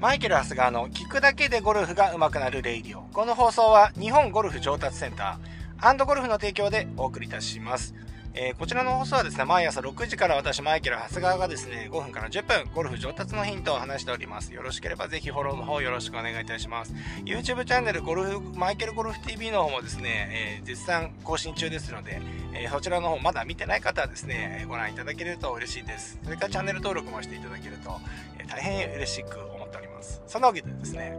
マイケル・ハスガーの聞くだけでゴルフが上手くなるレイディオ。この放送は日本ゴルフ上達センターゴルフの提供でお送りいたします。えー、こちらの放送はですね、毎朝6時から私、マイケル・長谷川がですね、5分から10分、ゴルフ上達のヒントを話しております。よろしければぜひフォローの方よろしくお願いいたします。YouTube チャンネル、ゴルフ、マイケルゴルフ TV の方もですね、えー、絶賛更新中ですので、えー、そちらの方まだ見てない方はですね、ご覧いただけると嬉しいです。それからチャンネル登録もしていただけると、え大変嬉しく。そんなわけでですね、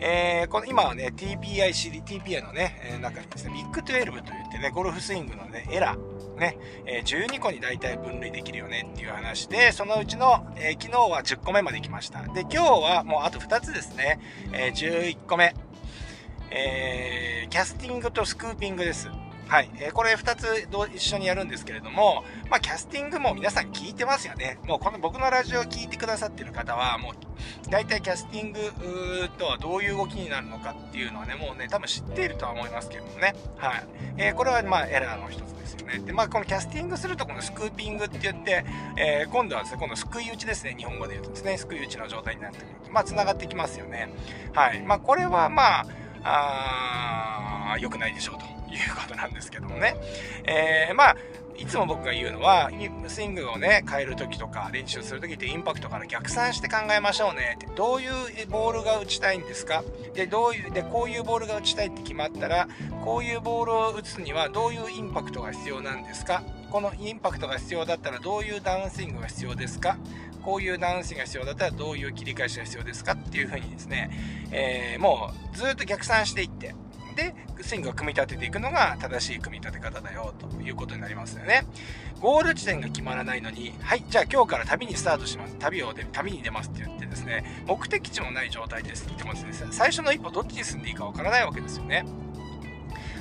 えー、この今はね、TPI シリ、TPI のね、え、中にですね、ビッグ12といってね、ゴルフスイングのね、エラー、ね、え、12個に大体分類できるよねっていう話で、そのうちの、えー、昨日は10個目まで来ました。で、今日はもうあと2つですね、え、11個目。えー、キャスティングとスクーピングです。はい。えー、これ2つど一緒にやるんですけれども、まあ、キャスティングも皆さん聞いてますよね。もうこの僕のラジオを聞いてくださってる方は、もう、大体キャスティングとはどういう動きになるのかっていうのはね、もうね、多分知っているとは思いますけどもね。はい。えー、これはま、エラーの一つですよね。で、まあ、このキャスティングすると、このスクーピングって言って、えー、今度はですね、今度すくい打ちですね。日本語で言うとですね、すくい打ちの状態になってくると。まあ、繋がってきますよね。はい。まあ、これはまあ、あ良くないでしょうと。いうことなんですけどもね。えー、まあ、いつも僕が言うのは、スイングをね、変える時とか練習する時ってインパクトから逆算して考えましょうねって。どういうボールが打ちたいんですか？で、どういう、で、こういうボールが打ちたいって決まったら、こういうボールを打つにはどういうインパクトが必要なんですか？このインパクトが必要だったらどういうダウンスイングが必要ですか？こういうダウンスイングが必要だったらどういう切り返しが必要ですか？っていう風にですね、えー、もうずっと逆算していって、で、スイングを組み立てていくのが正しい組み立て方だよということになりますよね。ゴール地点が決まらないのに、はい、じゃあ今日から旅にスタートします。旅をで、旅に出ますって言ってですね、目的地もない状態ですって言ってもですね、最初の一歩どっちに進んでいいかわからないわけですよね。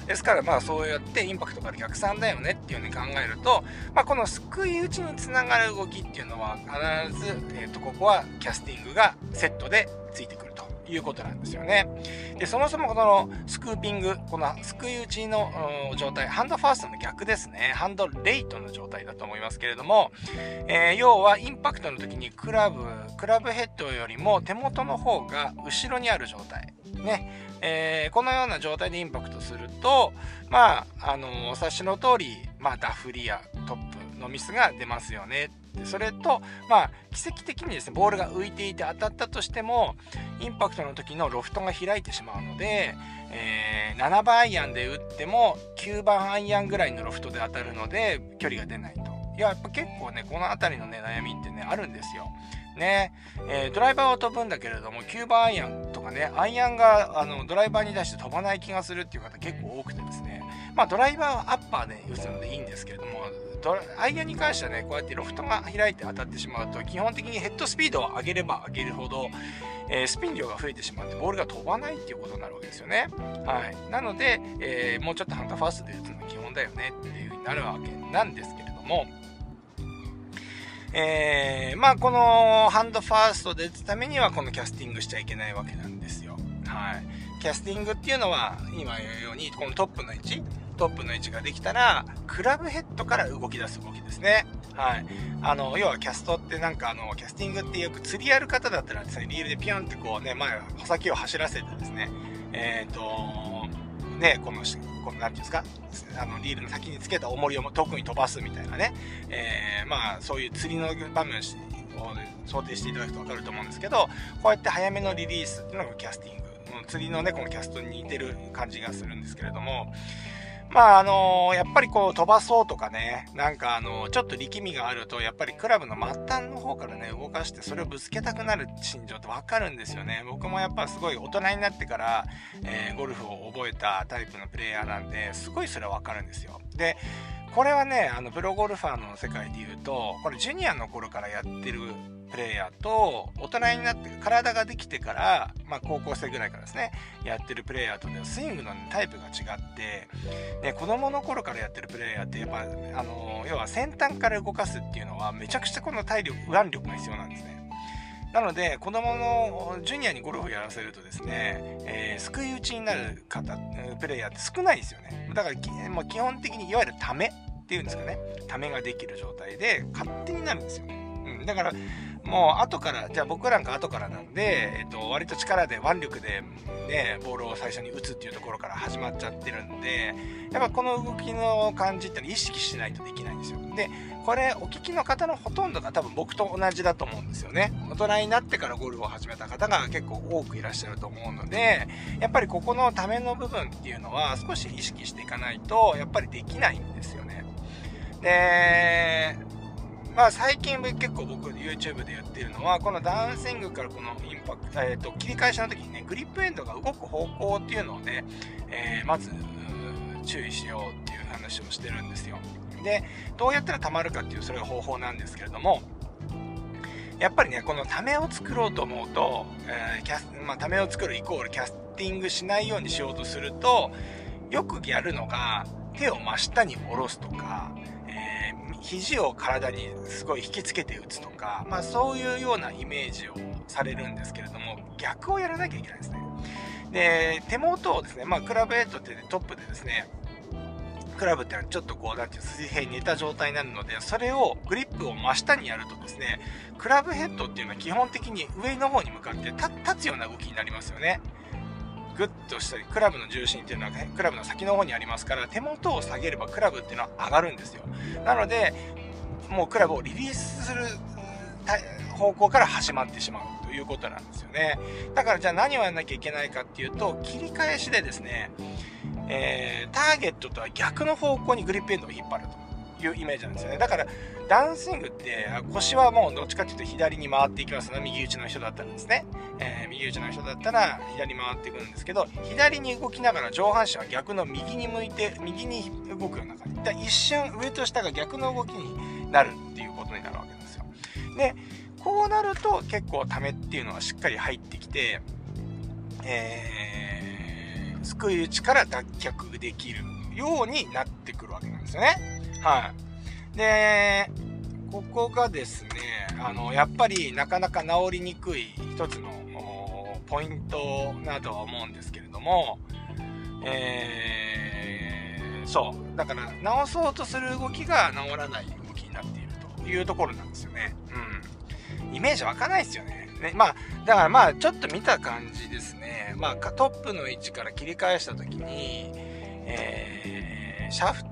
ですからまあそうやってインパクトから逆算だよねっていうふうに考えると、まあ、この救い打ちにつながる動きっていうのは必ず、えー、とここはキャスティングがセットでついてくるいうことなんですよね。で、そもそもこのスクーピング、このすくい打ちの状態、ハンドファーストの逆ですね。ハンドレイトの状態だと思いますけれども、えー、要はインパクトの時にクラブ、クラブヘッドよりも手元の方が後ろにある状態。ね。えー、このような状態でインパクトすると、まあ、あのお察しの通り、まあ、ダフリやトップのミスが出ますよねでそれと、まあ、奇跡的にですねボールが浮いていて当たったとしてもインパクトの時のロフトが開いてしまうので、えー、7番アイアンで打っても9番アイアンぐらいのロフトで当たるので距離が出ないと。いややっぱ結構ねこの辺りのね悩みってねあるんですよ。ね。えー、ドライバーを飛ぶんだけれども9番アイアンとかねアイアンがあのドライバーに出して飛ばない気がするっていう方結構多くてですね。まあドライバーはアッパーで打つのでいいんですけれどもアイアンに関してはね、こうやってロフトが開いて当たってしまうと、基本的にヘッドスピードを上げれば上げるほど、えー、スピン量が増えてしまって、ボールが飛ばないっていうことになるわけですよね。はい。なので、えー、もうちょっとハンターファーストで打つのが基本だよねっていう風になるわけなんですけれども、えー、まあこのハンドファーストで打つためにはこのキャスティングしちゃいけないわけなんで。はい。キャスティングっていうのは今言うようにこのトップの位置トップの位置ができたら、クラブヘッドから動き出す動きですね。はい。あの、要はキャストってなんかあの、キャスティングってよく釣りやる方だったらですね、リールでピョンってこうね、前、穂先を走らせてですね、えっ、ー、と、ね、この、この、なんていうんですか、あの、リールの先につけた重りを特に飛ばすみたいなね、えー、まあ、そういう釣りの場面を想定していただくと分かると思うんですけど、こうやって早めのリリースっていうのがキャスティング。釣りのね、このキャストに似てる感じがするんですけれども、まああのやっぱりこう飛ばそうとかね、なんかあのちょっと力みがあると、やっぱりクラブの末端の方からね、動かしてそれをぶつけたくなる心情ってわかるんですよね。僕もやっぱすごい大人になってから、えー、ゴルフを覚えたタイプのプレイヤーなんで、すごいそれはわかるんですよ。で、これはね、あのプロゴルファーの世界で言うと、これジュニアの頃からやってるプレイヤーと大人になって体ができてから、まあ、高校生ぐらいからですねやってるプレイヤーとねスイングのタイプが違って、ね、子供の頃からやってるプレイヤーってやっぱあの要は先端から動かすっていうのはめちゃくちゃこの体力腕力が必要なんですね。なので子供のジュニアにゴルフをやらせるとですね、えー、救い打ちになる方プレイヤーって少ないですよねだからもう基本的にいわゆるためっていうんですかねためができる状態で勝手になるんですようん。だから、もう後から、じゃあ僕なんか後からなんで、えっと、割と力で腕力でね、ボールを最初に打つっていうところから始まっちゃってるんで、やっぱこの動きの感じっての意識しないとできないんですよ。で、これお聞きの方のほとんどが多分僕と同じだと思うんですよね。大人になってからゴルフを始めた方が結構多くいらっしゃると思うので、やっぱりここのための部分っていうのは少し意識していかないと、やっぱりできないんですよね。で、まあ最近結構僕 YouTube で言ってるのは、このダウンスイングからこのインパクト、え、ー、と、切り返しの時にね、グリップエンドが動く方向っていうのをね、えー、まず注意しようっていう話をしてるんですよ。で、どうやったら貯まるかっていうそれが方法なんですけれども、やっぱりね、このためを作ろうと思うと、えー、キャス、まあ、ためを作るイコールキャスティングしないようにしようとすると、よくやるのが、手を真下に下ろすとか、肘を体にすごい引きつけて打つとか、まあそういうようなイメージをされるんですけれども、逆をやらなきゃいけないですね。で、手元をですね、まあクラブヘッドって、ね、トップでですね、クラブってのはちょっとこう、なんていう水平に寝た状態になるので、それをグリップを真下にやるとですね、クラブヘッドっていうのは基本的に上の方に向かって立つような動きになりますよね。グッとしたり、クラブの重心っていうのは、クラブの先の方にありますから、手元を下げればクラブっていうのは上がるんですよ。なので、もうクラブをリリースする方向から始まってしまうということなんですよね。だからじゃあ何をやんなきゃいけないかっていうと、切り返しでですね、えー、ターゲットとは逆の方向にグリップエンドを引っ張るというイメージなんですよね。だから、ダンスイングって、腰はもうどっちかっていうと左に回っていきますね。右打ちの人だったらですね。えー、右打ちの人だったら左に回っていくんですけど、左に動きながら上半身は逆の右に向いて、右に動くような感じ。だ一瞬上と下が逆の動きになるっていうことになるわけですよ。で、こうなると結構ためっていうのはしっかり入ってきて、えー救い打ちから脱却できるようになってくるわけなんですよね。はい。で、ここがですね、あの、やっぱりなかなか治りにくい一つのポイントなとは思うんですけれども、えー、そう。だから、治そうとする動きが治らない動きになっているというところなんですよね。うん。イメージ湧かないですよね。ね。まあ、だからまあ、ちょっと見た感じですね。まあ、トップの位置から切り返した時に、えー、シャフ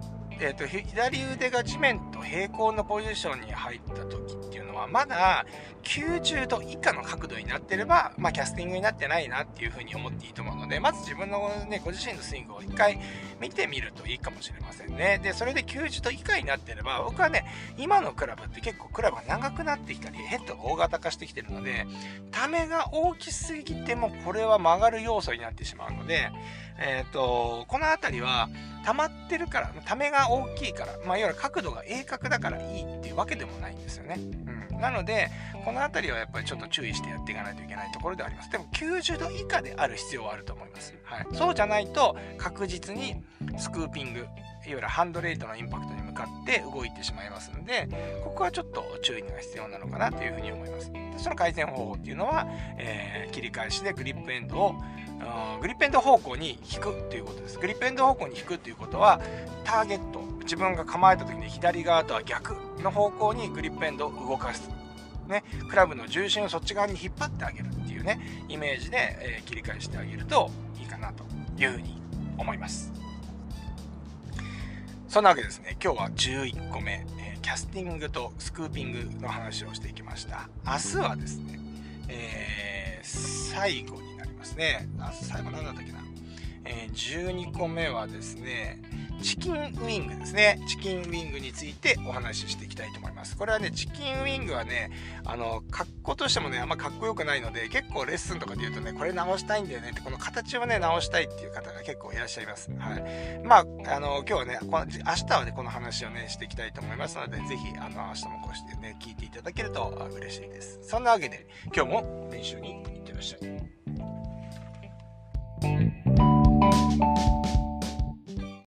えーと、左腕が地面と平行のポジションに入った時っていうのはまだ90度以下の角度になってれば、まあ、キャスティングになってないなっていうふうに思っていいと思うのでまず自分の、ね、ご自身のスイングを一回見てみるといいかもしれませんね。でそれで90度以下になってれば僕はね今のクラブって結構クラブが長くなってきたりヘッドが大型化してきてるのでためが大きすぎてもこれは曲がる要素になってしまうのでえっ、ー、と、この辺りは溜まってるから、溜めが大きいから、まあ、いわゆる角度が鋭角だからいいっていうわけでもないんですよね。うん。なので、この辺りはやっぱりちょっと注意してやっていかないといけないところではあります。でも90度以下である必要はあると思います。はい。そうじゃないと確実にスクーピング、いわゆるハンドレートのインパクトにかって動いてしまいますので、ここはちょっと注意が必要なのかなというふうに思います。でその改善方法っていうのは、えー、切り返しでグリップエンドをグリップエンド方向に引くっていうことです。グリップエンド方向に引くっていうことは、ターゲット、自分が構えた時に左側とは逆の方向にグリップエンドを動かす。ね、クラブの重心をそっち側に引っ張ってあげるっていうね、イメージで、えー、切り返してあげるといいかなというふうに思います。そんなわけですね、今日は11個目、えー、キャスティングとスクーピングの話をしていきました。明日はですね、えー、最後になりますね。あ、最後何だったっけな。えー、12個目はですね、チキンウィングですね。チキンウィングについてお話ししていきたいと思います。これはね、チキンウィングはね、あの、格好としてもね、あんまかっこよくないので、結構レッスンとかで言うとね、これ直したいんだよねって、この形をね、直したいっていう方が結構いらっしゃいます。はい。まあ、あの、今日はね、この明日はね、この話をね、していきたいと思いますので、ぜひ、あの、明日もこうしてね、聞いていただけると嬉しいです。そんなわけで、今日も練習に行ってらっしゃい。